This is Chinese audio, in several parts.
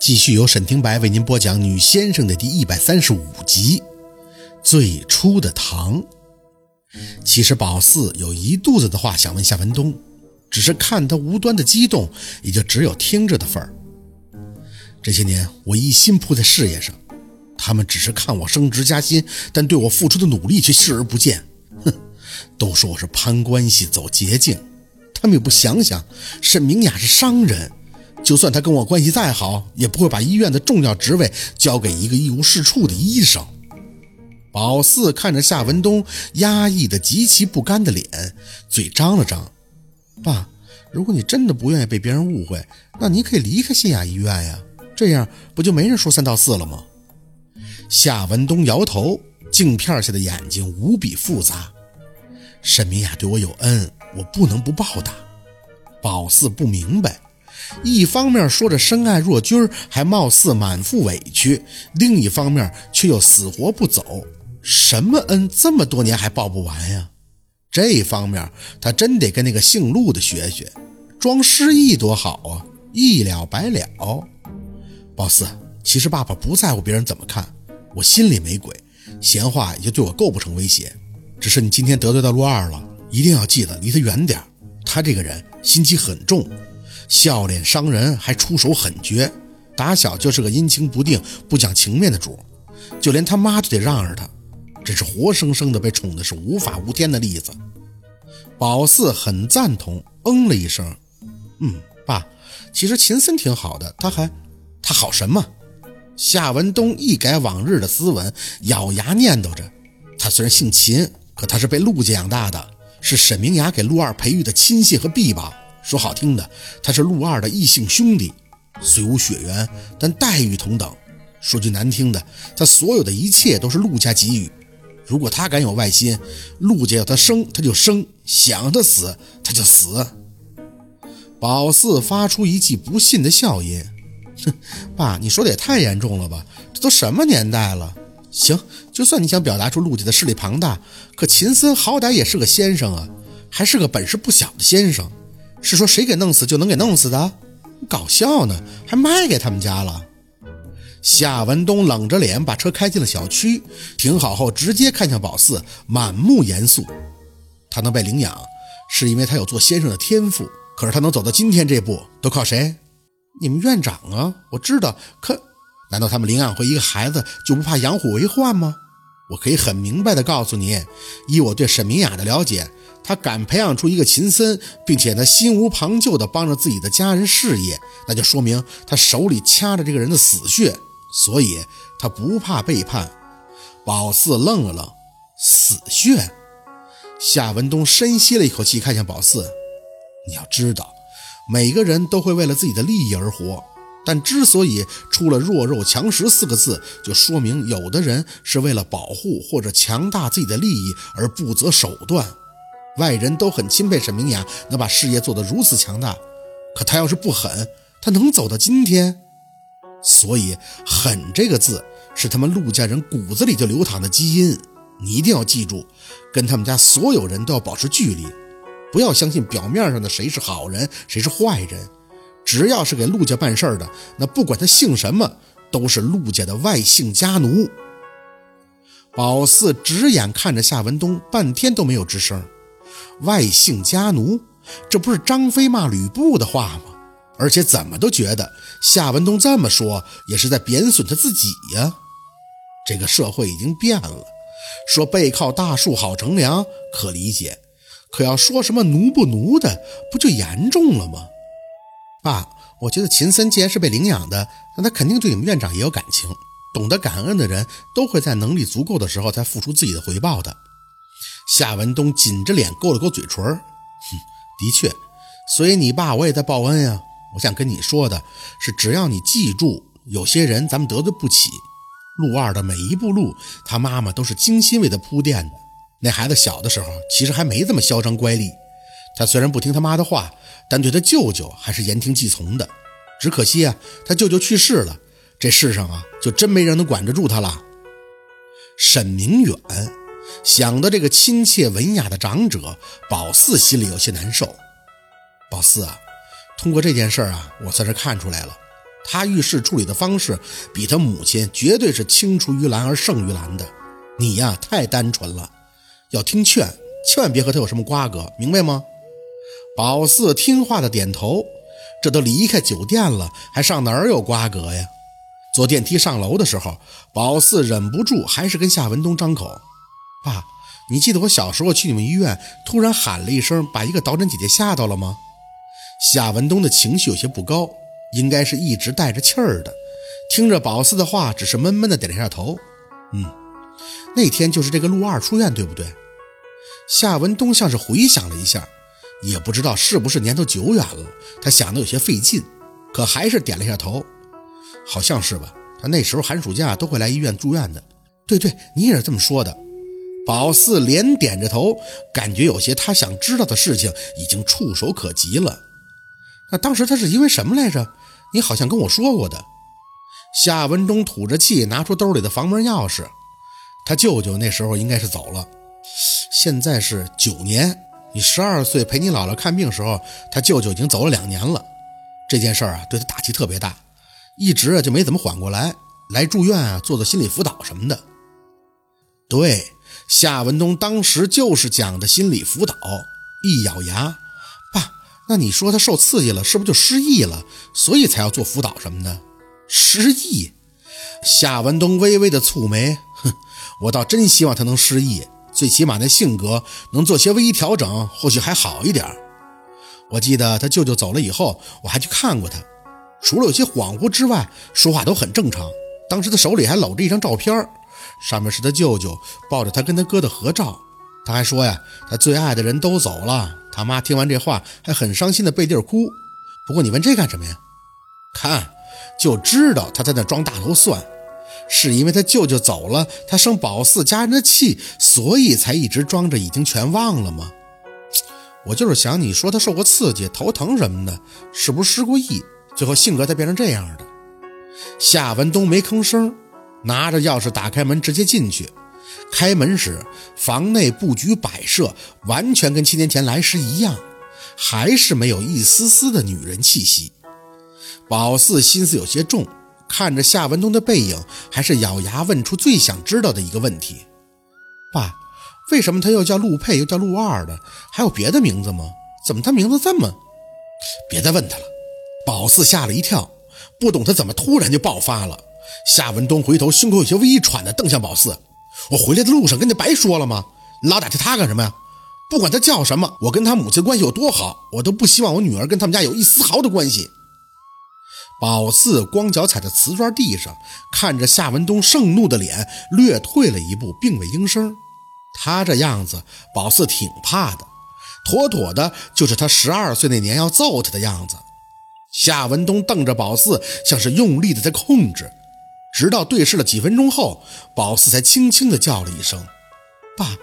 继续由沈廷白为您播讲《女先生》的第一百三十五集《最初的糖》。其实宝四有一肚子的话想问夏文东，只是看他无端的激动，也就只有听着的份儿。这些年我一心扑在事业上，他们只是看我升职加薪，但对我付出的努力却视而不见。哼，都说我是攀关系走捷径，他们也不想想沈明雅是商人。就算他跟我关系再好，也不会把医院的重要职位交给一个一无是处的医生。宝四看着夏文东压抑的极其不甘的脸，嘴张了张：“爸，如果你真的不愿意被别人误会，那你可以离开新雅医院呀，这样不就没人说三道四了吗？”夏文东摇头，镜片下的眼睛无比复杂。沈明雅对我有恩，我不能不报答。宝四不明白。一方面说着深爱若君，还貌似满腹委屈；另一方面却又死活不走。什么恩这么多年还报不完呀？这方面他真得跟那个姓陆的学学，装失忆多好啊，一了百了。宝四，其实爸爸不在乎别人怎么看，我心里没鬼，闲话也就对我构不成威胁。只是你今天得罪到陆二了，一定要记得离他远点。他这个人心机很重。笑脸伤人，还出手狠绝，打小就是个阴晴不定、不讲情面的主，就连他妈都得让着他，这是活生生的被宠的是无法无天的例子。宝四很赞同，嗯了一声，嗯，爸，其实秦森挺好的，他还他好什么？夏文东一改往日的斯文，咬牙念叨着，他虽然姓秦，可他是被陆家养大的，是沈明雅给陆二培育的亲信和臂膀。说好听的，他是陆二的异姓兄弟，虽无血缘，但待遇同等；说句难听的，他所有的一切都是陆家给予。如果他敢有外心，陆家要他生他就生，想他死他就死。宝四发出一记不信的笑音：“哼，爸，你说的也太严重了吧？这都什么年代了？行，就算你想表达出陆家的势力庞大，可秦森好歹也是个先生啊，还是个本事不小的先生。”是说谁给弄死就能给弄死的？搞笑呢，还卖给他们家了。夏文东冷着脸把车开进了小区，停好后直接看向宝四，满目严肃。他能被领养，是因为他有做先生的天赋。可是他能走到今天这步，都靠谁？你们院长啊，我知道。可难道他们领养回一个孩子就不怕养虎为患吗？我可以很明白的告诉你，以我对沈明雅的了解。她敢培养出一个秦森，并且呢心无旁骛地帮着自己的家人事业，那就说明他手里掐着这个人的死穴，所以他不怕背叛。宝四愣了愣，死穴。夏文东深吸了一口气，看向宝四：“你要知道，每个人都会为了自己的利益而活，但之所以出了弱肉强食四个字，就说明有的人是为了保护或者强大自己的利益而不择手段。”外人都很钦佩沈明雅能把事业做得如此强大，可他要是不狠，他能走到今天？所以“狠”这个字是他们陆家人骨子里就流淌的基因。你一定要记住，跟他们家所有人都要保持距离，不要相信表面上的谁是好人，谁是坏人。只要是给陆家办事儿的，那不管他姓什么，都是陆家的外姓家奴。宝四直眼看着夏文东，半天都没有吱声。外姓家奴，这不是张飞骂吕布的话吗？而且怎么都觉得夏文东这么说也是在贬损他自己呀。这个社会已经变了，说背靠大树好乘凉可理解，可要说什么奴不奴的，不就严重了吗？爸，我觉得秦森既然是被领养的，那他肯定对你们院长也有感情。懂得感恩的人都会在能力足够的时候才付出自己的回报的。夏文东紧着脸勾了勾嘴唇，哼，的确，所以你爸我也在报恩呀。我想跟你说的是，只要你记住，有些人咱们得罪不起。陆二的每一步路，他妈妈都是精心为他铺垫的。那孩子小的时候其实还没这么嚣张乖戾，他虽然不听他妈的话，但对他舅舅还是言听计从的。只可惜啊，他舅舅去世了，这世上啊就真没人能管得住他了。沈明远。想到这个亲切文雅的长者，宝四心里有些难受。宝四啊，通过这件事啊，我算是看出来了，他遇事处理的方式比他母亲绝对是青出于蓝而胜于蓝的。你呀，太单纯了，要听劝，千万别和他有什么瓜葛，明白吗？宝四听话的点头。这都离开酒店了，还上哪儿有瓜葛呀？坐电梯上楼的时候，宝四忍不住还是跟夏文东张口：“爸，你记得我小时候去你们医院，突然喊了一声，把一个导诊姐姐吓到了吗？”夏文东的情绪有些不高，应该是一直带着气儿的。听着宝四的话，只是闷闷的点了一下头：“嗯，那天就是这个陆二出院，对不对？”夏文东像是回想了一下。也不知道是不是年头久远了，他想的有些费劲，可还是点了一下头，好像是吧？他那时候寒暑假都会来医院住院的。对对，你也是这么说的。宝四连点着头，感觉有些他想知道的事情已经触手可及了。那当时他是因为什么来着？你好像跟我说过的。夏文忠吐着气，拿出兜里的房门钥匙。他舅舅那时候应该是走了，现在是九年。你十二岁陪你姥姥看病时候，他舅舅已经走了两年了。这件事儿啊，对他打击特别大，一直啊就没怎么缓过来，来住院啊，做做心理辅导什么的。对，夏文东当时就是讲的心理辅导。一咬牙，爸，那你说他受刺激了，是不是就失忆了？所以才要做辅导什么的？失忆？夏文东微微的蹙眉，哼，我倒真希望他能失忆。最起码那性格能做些微调整，或许还好一点。我记得他舅舅走了以后，我还去看过他，除了有些恍惚之外，说话都很正常。当时他手里还搂着一张照片，上面是他舅舅抱着他跟他哥的合照。他还说呀，他最爱的人都走了。他妈听完这话还很伤心的背地哭。不过你问这干什么呀？看，就知道他在那装大头蒜。是因为他舅舅走了，他生宝四家人的气，所以才一直装着已经全忘了吗？我就是想你说他受过刺激、头疼什么的，是不是失过忆，最后性格才变成这样的？夏文东没吭声，拿着钥匙打开门直接进去。开门时，房内布局摆设完全跟七年前来时一样，还是没有一丝丝的女人气息。宝四心思有些重。看着夏文东的背影，还是咬牙问出最想知道的一个问题：“爸，为什么他又叫陆佩，又叫陆二的？还有别的名字吗？怎么他名字这么……别再问他了。”宝四吓了一跳，不懂他怎么突然就爆发了。夏文东回头，胸口有些微喘的瞪向宝四：“我回来的路上跟你白说了吗？老打听他干什么呀？不管他叫什么，我跟他母亲关系有多好，我都不希望我女儿跟他们家有一丝毫的关系。”宝四光脚踩在瓷砖地上，看着夏文东盛怒的脸，略退了一步，并未应声。他这样子，宝四挺怕的，妥妥的就是他十二岁那年要揍他的样子。夏文东瞪着宝四，像是用力的在控制，直到对视了几分钟后，宝四才轻轻的叫了一声“爸”。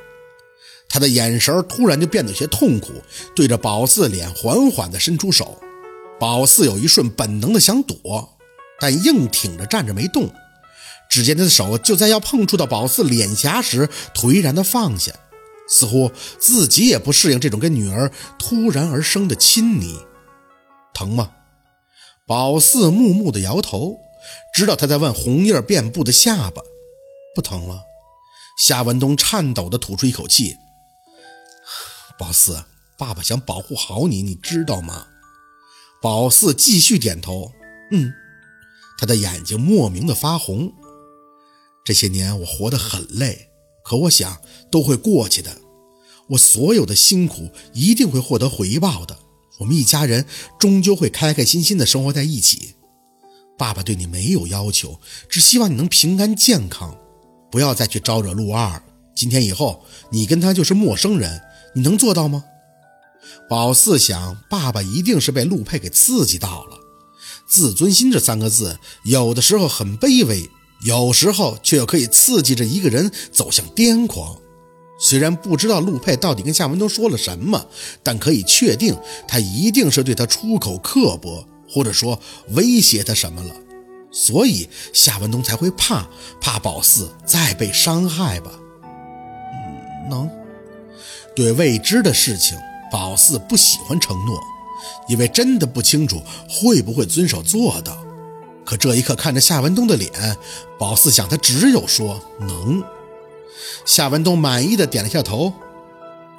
他的眼神突然就变得有些痛苦，对着宝四脸缓缓的伸出手。宝四有一瞬本能的想躲，但硬挺着站着没动。只见他的手就在要碰触到宝四脸颊时，颓然的放下，似乎自己也不适应这种跟女儿突然而生的亲昵。疼吗？宝四木木的摇头，知道他在问红印遍布的下巴。不疼了。夏文东颤抖的吐出一口气。宝四，爸爸想保护好你，你知道吗？宝四继续点头，嗯，他的眼睛莫名的发红。这些年我活得很累，可我想都会过去的。我所有的辛苦一定会获得回报的。我们一家人终究会开开心心的生活在一起。爸爸对你没有要求，只希望你能平安健康，不要再去招惹陆二。今天以后，你跟他就是陌生人，你能做到吗？宝四想，爸爸一定是被陆佩给刺激到了。自尊心这三个字，有的时候很卑微，有时候却又可以刺激着一个人走向癫狂。虽然不知道陆佩到底跟夏文东说了什么，但可以确定，他一定是对他出口刻薄，或者说威胁他什么了。所以夏文东才会怕，怕宝四再被伤害吧。嗯，能对未知的事情。宝四不喜欢承诺，因为真的不清楚会不会遵守做到。可这一刻看着夏文东的脸，宝四想他只有说能。夏文东满意的点了下头，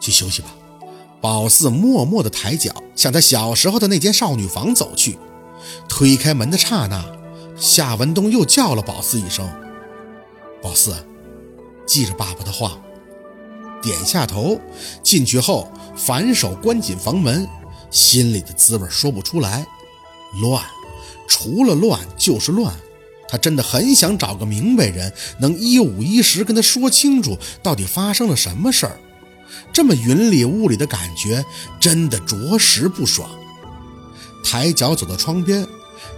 去休息吧。宝四默默的抬脚向他小时候的那间少女房走去，推开门的刹那，夏文东又叫了宝四一声：“宝四，记着爸爸的话。”点下头，进去后反手关紧房门，心里的滋味说不出来，乱，除了乱就是乱。他真的很想找个明白人，能一五一十跟他说清楚到底发生了什么事儿。这么云里雾里的感觉，真的着实不爽。抬脚走到窗边，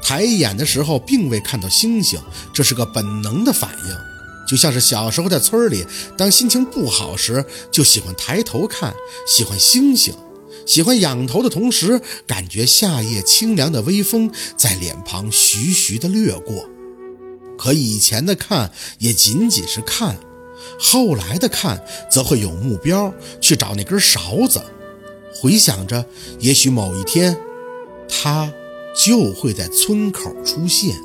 抬眼的时候并未看到星星，这是个本能的反应，就像是小时候在村里，当心情不好时，就喜欢抬头看，喜欢星星，喜欢仰头的同时，感觉夏夜清凉的微风在脸庞徐徐的掠过。可以前的看也仅仅是看。后来的看，则会有目标去找那根勺子，回想着，也许某一天，他就会在村口出现。